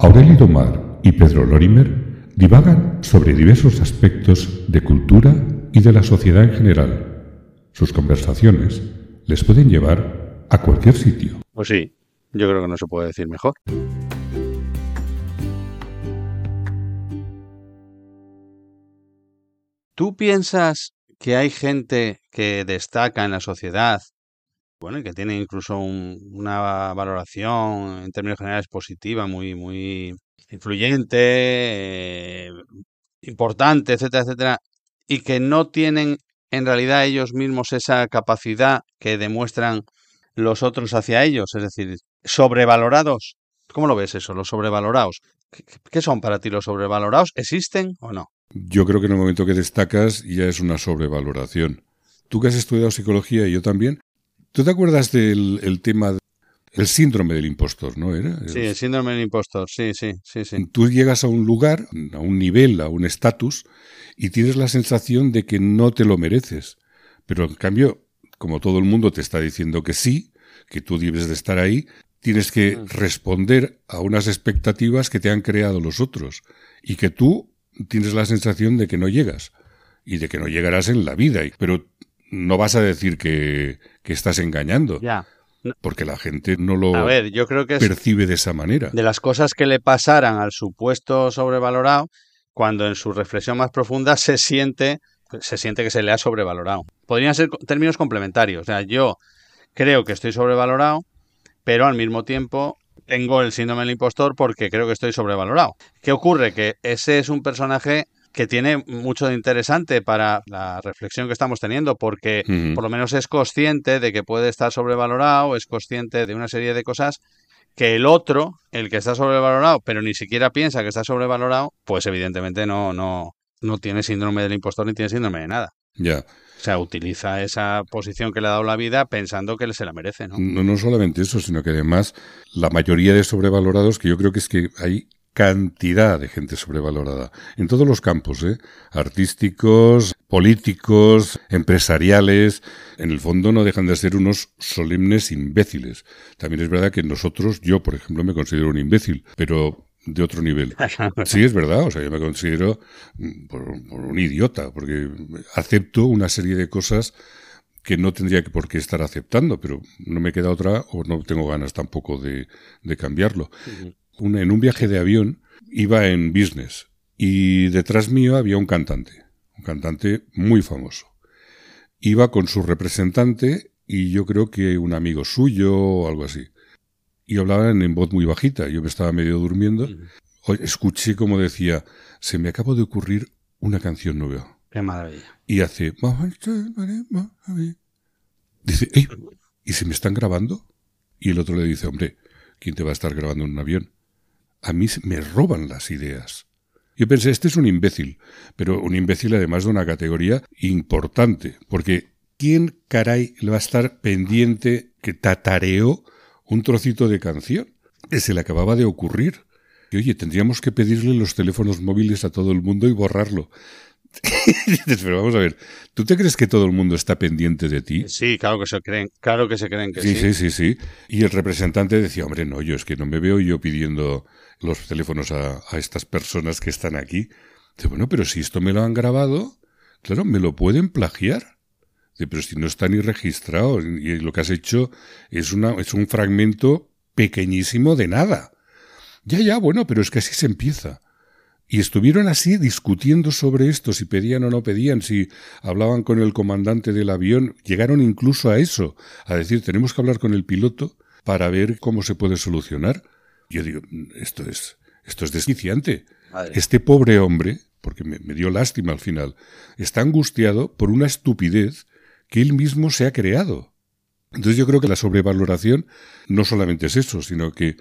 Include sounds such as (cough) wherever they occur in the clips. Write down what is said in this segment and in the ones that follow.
Aurelio Domar y Pedro Lorimer divagan sobre diversos aspectos de cultura y de la sociedad en general. Sus conversaciones les pueden llevar a cualquier sitio. Pues sí, yo creo que no se puede decir mejor. ¿Tú piensas que hay gente que destaca en la sociedad, bueno, y que tiene incluso un- una valoración en términos generales positiva, muy, muy influyente, eh, importante, etcétera, etcétera, y que no tienen en realidad ellos mismos esa capacidad que demuestran los otros hacia ellos, es decir, sobrevalorados? ¿Cómo lo ves eso, los sobrevalorados? ¿Qué, qué son para ti los sobrevalorados? ¿Existen o no? Yo creo que en el momento que destacas ya es una sobrevaloración. Tú que has estudiado psicología y yo también, ¿tú te acuerdas del el tema, el síndrome del impostor, no era? Sí, el síndrome del impostor, sí, sí, sí, sí. Tú llegas a un lugar, a un nivel, a un estatus, y tienes la sensación de que no te lo mereces. Pero en cambio, como todo el mundo te está diciendo que sí, que tú debes de estar ahí, tienes que responder a unas expectativas que te han creado los otros y que tú tienes la sensación de que no llegas y de que no llegarás en la vida. Pero no vas a decir que, que estás engañando, Ya. porque la gente no lo A ver, yo creo que es percibe de esa manera. de las cosas que le pasaran al supuesto sobrevalorado cuando en su reflexión más profunda se siente se siente que se le ha sobrevalorado. Podrían ser términos complementarios. O sea, yo creo que estoy sobrevalorado, pero al mismo tiempo tengo el síndrome del impostor porque creo que estoy sobrevalorado. ¿Qué ocurre? Que ese es un personaje que tiene mucho de interesante para la reflexión que estamos teniendo, porque por lo menos es consciente de que puede estar sobrevalorado, es consciente de una serie de cosas que el otro, el que está sobrevalorado, pero ni siquiera piensa que está sobrevalorado, pues evidentemente no, no, no tiene síndrome del impostor ni tiene síndrome de nada. Ya. O sea, utiliza esa posición que le ha dado la vida pensando que se la merece, ¿no? No, no solamente eso, sino que además la mayoría de sobrevalorados, que yo creo que es que hay cantidad de gente sobrevalorada en todos los campos, ¿eh? artísticos, políticos, empresariales, en el fondo no dejan de ser unos solemnes imbéciles. También es verdad que nosotros, yo por ejemplo, me considero un imbécil, pero de otro nivel. (laughs) Sí, es verdad, o sea, yo me considero mm, por, por un idiota, porque acepto una serie de cosas que no tendría que por qué estar aceptando, pero no me queda otra o no tengo ganas tampoco de, de cambiarlo. Una- en un viaje de avión iba en business y detrás mío había un cantante, un cantante muy famoso. Iba con su representante y yo creo que un amigo suyo o algo así. Y hablaban en voz muy bajita, yo me estaba medio durmiendo. Escuché como decía, se me acaba de ocurrir una canción nueva. Qué maravilla. Y hace... Dice, "Ey, ¿y se me están grabando? Y el otro le dice, hombre, ¿quién te va a estar grabando en un avión? A mí me roban las ideas. Yo pensé, este es un imbécil, pero un imbécil además de una categoría importante, porque ¿quién caray le va a estar pendiente que tatareó un trocito de canción? Que se le acababa de ocurrir. Y oye, tendríamos que pedirle los teléfonos móviles a todo el mundo y borrarlo. (laughs) Pero vamos a ver, ¿tú te crees que todo el mundo está pendiente de ti? Sí, claro que se creen, claro que se creen que Sí, sí. sí, sí, sí. Y el representante decía, hombre, no, yo es que no me veo yo pidiendo los teléfonos a, a estas personas que están aquí. Dice, bueno, pero si esto me lo han grabado, claro, me lo pueden plagiar. Dice, pero si no está ni registrado y lo que has hecho es, una, es un fragmento pequeñísimo de nada. Ya, ya, bueno, pero es que así se empieza. Y estuvieron así discutiendo sobre esto, si pedían o no pedían, si hablaban con el comandante del avión. Llegaron incluso a eso, a decir, tenemos que hablar con el piloto para ver cómo se puede solucionar. Yo digo, esto es, esto es desquiciante. Madre. Este pobre hombre, porque me, me dio lástima al final, está angustiado por una estupidez que él mismo se ha creado. Entonces yo creo que la sobrevaloración no solamente es eso, sino que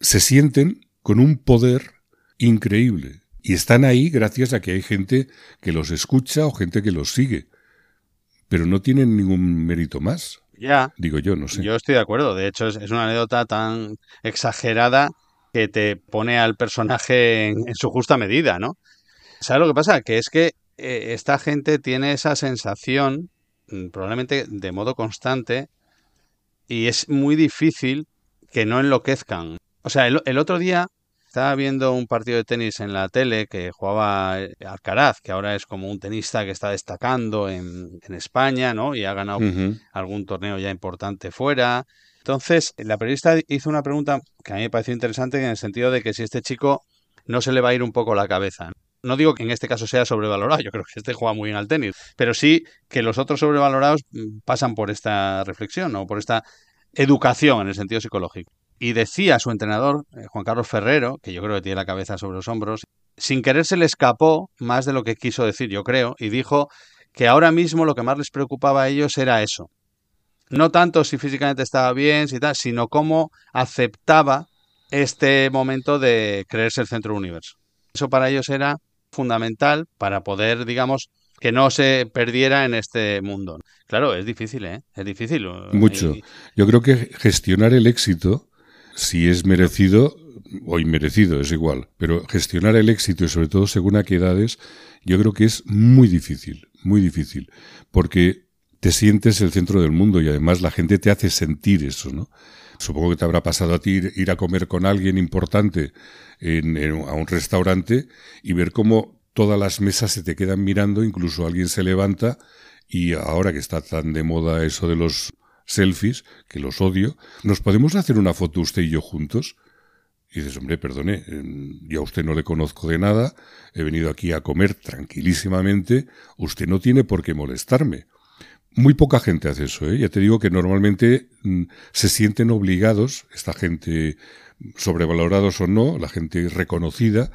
se sienten con un poder increíble. Y están ahí gracias a que hay gente que los escucha o gente que los sigue. Pero no tienen ningún mérito más, Ya, digo yo, no sé. yo estoy de acuerdo. De hecho, es, es una anécdota tan exagerada que te pone al personaje en, en su justa medida, ¿no? ¿Sabes lo que pasa? Que es que eh, esta gente tiene esa sensación, mm, probablemente de modo constante, y es muy difícil que no enloquezcan. O sea, el, el otro día Estaba viendo un partido de tenis en la tele que jugaba eh, Alcaraz, que ahora es como un tenista que está destacando en, España, ¿no? Y ha ganado algún torneo ya importante fuera. Entonces, la periodista hizo una pregunta que a mí me pareció interesante en el sentido de que si este chico no se le va a ir un poco la cabeza. No digo que en este caso sea sobrevalorado, yo creo que este juega muy bien al tenis, pero sí que los otros sobrevalorados mm, pasan por esta reflexión o por esta educación en el sentido psicológico. Y decía su entrenador, eh, Juan Carlos Ferrero, que yo creo que tiene la cabeza sobre los hombros, sin querer se le escapó más de lo que quiso decir, yo creo, y dijo que ahora mismo lo que más les preocupaba a ellos era eso. No tanto si físicamente estaba bien, si tal, sino cómo aceptaba este momento de creerse el centro del universo. Eso para ellos era fundamental para poder, digamos, que no se perdiera en este mundo. Claro, es difícil, ¿eh? Es difícil. Mucho. Yo creo que gestionar el éxito, si es merecido o inmerecido, es igual, pero gestionar el éxito y sobre todo según a qué edades, yo creo que es muy difícil, muy difícil, porque te sientes el centro del mundo y además la gente te hace sentir eso, ¿no? Supongo que te habrá pasado a ti ir, a comer con alguien importante en, a un restaurante y ver cómo todas las mesas se te quedan mirando, incluso alguien se levanta y ahora que está tan de moda eso de los selfies, que los odio, ¿nos podemos hacer una foto usted y yo juntos? Y dices, hombre, perdone, yo a usted no le conozco de nada, he venido aquí a comer tranquilísimamente, usted no tiene por qué molestarme. Muy poca gente hace eso, ¿eh? Ya te digo que normalmente mm, se sienten obligados, esta gente sobrevalorados o no, la gente reconocida,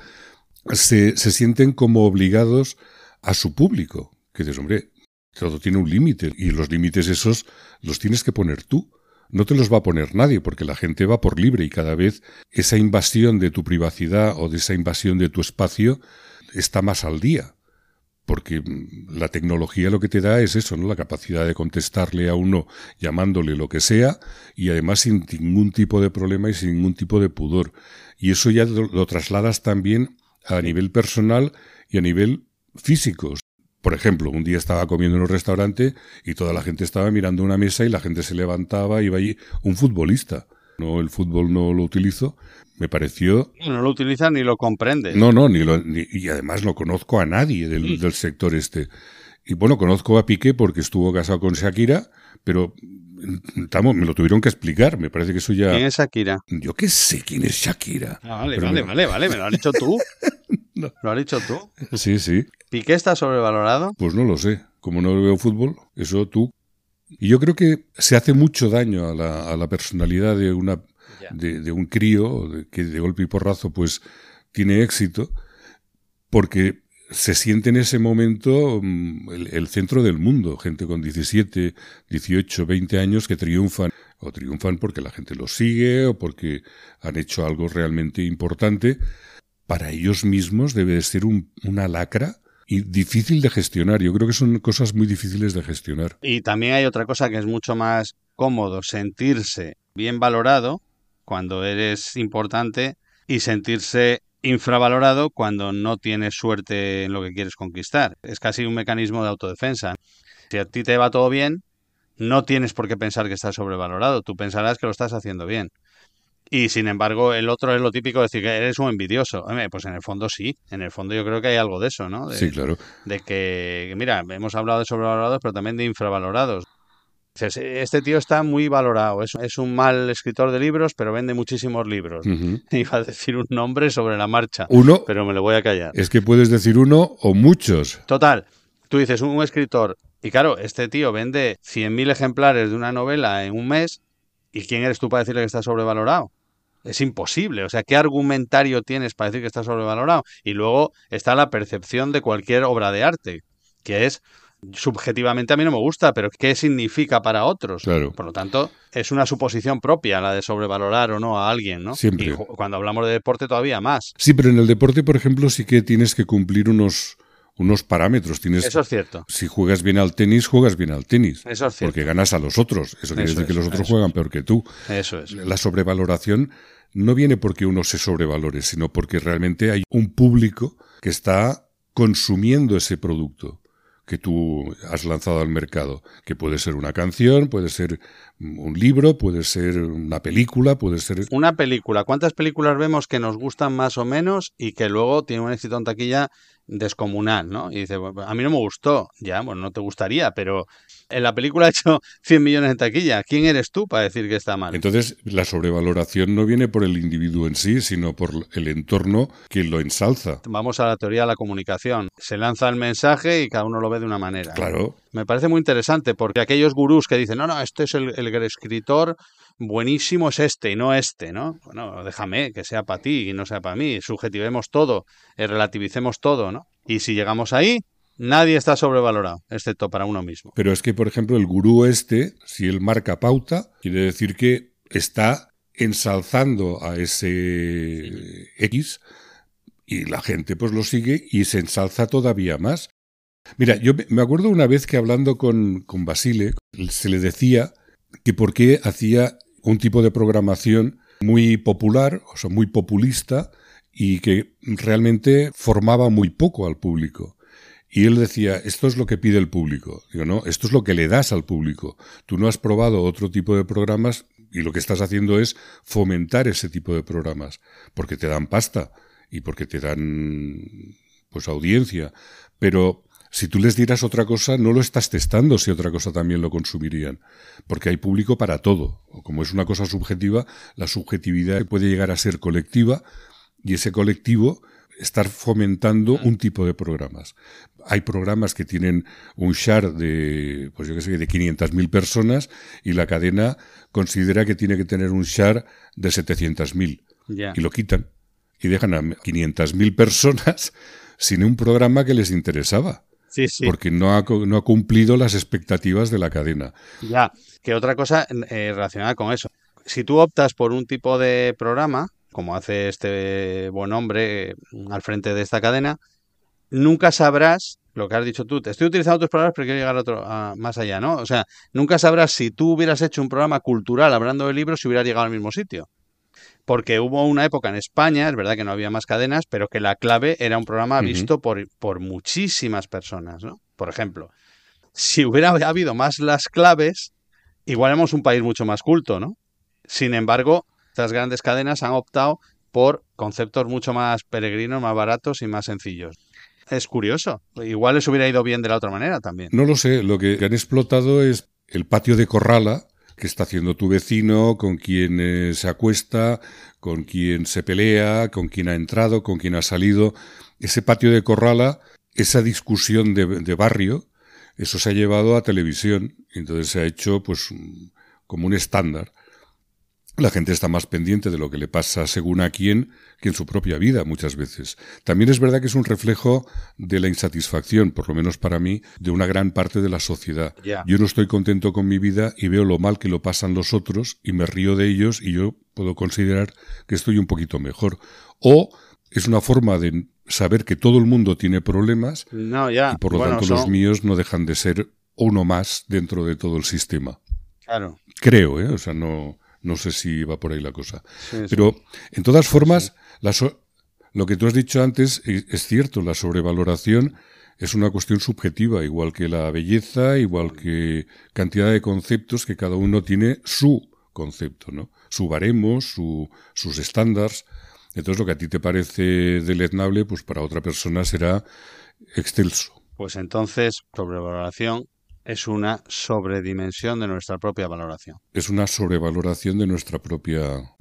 se, se sienten como obligados a su público. Que dices, hombre, todo tiene un límite y los límites esos los tienes que poner tú. No te los va a poner nadie porque la gente va por libre y cada vez esa invasión de tu privacidad o de esa invasión de tu espacio está más al día porque la tecnología lo que te da es eso, ¿no? La capacidad de contestarle a uno llamándole lo que sea y además sin ningún tipo de problema y sin ningún tipo de pudor. Y eso ya lo, trasladas también a nivel personal y a nivel físico. Por ejemplo, un día estaba comiendo en un restaurante y toda la gente estaba mirando una mesa y la gente se levantaba y iba allí un futbolista. No, el fútbol no lo utilizo, me pareció... No lo utiliza ni lo comprende. No, no, ni lo, y además no conozco a nadie del, del, sector este. Y bueno, conozco a Piqué porque estuvo casado con Shakira, pero estamos, me lo tuvieron que explicar. Me parece que eso ya... ¿Quién es Shakira? Yo qué sé quién es Shakira. Ah, vale, vale, vale, vale, me lo has dicho tú. (laughs) ¿Lo has dicho tú? Sí, sí. ¿Piqué está sobrevalorado? Pues no lo sé. Como no veo fútbol, eso tú. Y yo creo que se hace mucho daño a la, a la personalidad de una de, un crío que de golpe y porrazo pues tiene éxito porque se siente en ese momento mm, el, centro del mundo, gente con 17, 18, 20 años que triunfan, o triunfan porque la gente los sigue o porque han hecho algo realmente importante. Para ellos mismos debe de ser una lacra y difícil de gestionar. Yo creo que son cosas muy difíciles de gestionar. Y también hay otra cosa que es mucho más cómodo, sentirse bien valorado cuando eres importante y sentirse infravalorado cuando no tienes suerte en lo que quieres conquistar. Es casi un mecanismo de autodefensa. Si a ti te va todo bien, no tienes por qué pensar que estás sobrevalorado, tú pensarás que lo estás haciendo bien. Y sin embargo, el otro es lo típico de decir que eres un envidioso. Pues en el fondo sí, en el fondo yo creo que hay algo de eso, ¿no? sí, claro. De que, mira, hemos hablado de sobrevalorados, pero también de infravalorados este tío está muy valorado, es, un mal escritor de libros, pero vende muchísimos libros. (laughs) Iba a decir un nombre sobre la marcha, uno, pero me lo voy a callar. Es que puedes decir uno o muchos. Total, tú dices un escritor, y claro, este tío vende 100.000 ejemplares de una novela en un mes, ¿y quién eres tú para decirle que está sobrevalorado? Es imposible. O sea, ¿qué argumentario tienes para decir que está sobrevalorado? Y luego está la percepción de cualquier obra de arte, que es subjetivamente a mí no me gusta, pero ¿qué significa para otros? Por lo tanto, es una suposición propia la de sobrevalorar o no a alguien, ¿no? Siempre. Y cuando hablamos de deporte todavía más. Sí, pero en el deporte, por ejemplo, sí que tienes que cumplir unos unos parámetros. Tienes, Eso es cierto. Si juegas bien al tenis, juegas bien al tenis. Eso es cierto. Porque ganas a los otros. Eso quiere decir que los otros juegan peor que tú. Eso es. La sobrevaloración no viene porque uno se sobrevalore, sino porque realmente hay un público que está consumiendo ese producto que tú has lanzado al mercado, que puede ser una canción, puede ser un libro, puede ser una película, puede ser... Una película. ¿Cuántas películas vemos que nos gustan más o menos y que luego tienen un éxito en taquilla descomunal, ¿no? Y dice, a mí no me gustó. Ya, bueno, no te gustaría, pero en la película (laughs) ha hecho 100 millones en taquilla. ¿Quién eres tú para decir que está mal? Entonces, la sobrevaloración no viene por el individuo en sí, sino por el entorno que lo ensalza. Vamos a la teoría de la comunicación. Se lanza el mensaje y cada uno lo ve de una manera. Claro. Me parece muy interesante porque aquellos gurús que dicen, no, no, este es el, el escritor buenísimo es este y no este, ¿no? Bueno, déjame que sea para ti y no sea para mí. Subjetivemos todo, eh, relativicemos todo, ¿no? Y si llegamos ahí, nadie está sobrevalorado, excepto para uno mismo. Pero es que, por ejemplo, el gurú este, si él marca pauta, quiere decir que está ensalzando a ese X y la gente pues lo sigue y se ensalza todavía más. Mira, yo me acuerdo una vez que hablando con, con Basile, se le decía que por qué hacía un tipo de programación muy popular, o sea, muy populista, y que realmente formaba muy poco al público. Y él decía, esto es lo que pide el público. Digo, no, esto es lo que le das al público. Tú no has probado otro tipo de programas y lo que estás haciendo es fomentar ese tipo de programas, porque te dan pasta y porque te dan pues audiencia. Pero si tú les dieras otra cosa, no lo estás testando si otra cosa también lo consumirían, porque hay público para todo. O como es una cosa subjetiva, la subjetividad puede llegar a ser colectiva y ese colectivo estar fomentando un tipo de programas. Hay programas que tienen un share de, pues yo qué sé, de 500.000 personas y la cadena considera que tiene que tener un share de 700.000 y lo quitan y dejan a 500.000 personas (laughs) sin un programa que les interesaba. Porque no ha, no ha cumplido las expectativas de la cadena. Ya, que otra cosa eh, relacionada con eso. Si tú optas por un tipo de programa, como hace este buen hombre mm, al frente de esta cadena, nunca sabrás lo que has dicho tú. Te estoy utilizando tus programas pero quiero llegar a otro, más allá, ¿no? O sea, nunca sabrás si tú hubieras hecho un programa cultural hablando de libros si hubieras llegado al mismo sitio porque hubo una época en España, es verdad que no había más cadenas, pero que la clave era un programa visto por, por muchísimas personas, ¿no? Por ejemplo, si hubiera habido más las claves, igual éramos un país mucho más culto, ¿no? Sin embargo, estas grandes cadenas han optado por conceptos mucho más peregrinos, más baratos y más sencillos. Es curioso. Igual les hubiera ido bien de la otra manera también. No lo sé. Lo que han explotado es el patio de Corrala, qué está haciendo tu vecino, con quién eh, se acuesta, con quién se pelea, con quién ha entrado, con quién ha salido. Ese patio de Corrala, esa discusión de, de barrio, eso se ha llevado a televisión. Entonces se ha hecho pues como un estándar la gente está más pendiente de lo que le pasa según a quién que en su propia vida muchas veces. También es verdad que es un reflejo de la insatisfacción, por lo menos para mí, de una gran parte de la sociedad. Yo no estoy contento con mi vida y veo lo mal que lo pasan los otros y me río de ellos y yo puedo considerar que estoy un poquito mejor. O es una forma de saber que todo el mundo tiene problemas y por lo tanto los míos no dejan de ser uno más dentro de todo el sistema. Claro. Creo, ¿eh? O sea, no no sé si va por ahí la cosa. Pero, en todas formas, lo que tú has dicho antes es cierto, la sobrevaloración es una cuestión subjetiva, igual que la belleza, igual que cantidad de conceptos que cada uno tiene su concepto, ¿no? Su baremo, su, sus estándares. Entonces, lo que a ti te parece deleznable, pues para otra persona será excelso. Pues entonces, sobrevaloración es una sobredimensión de nuestra propia valoración. Es una sobrevaloración de nuestra propia...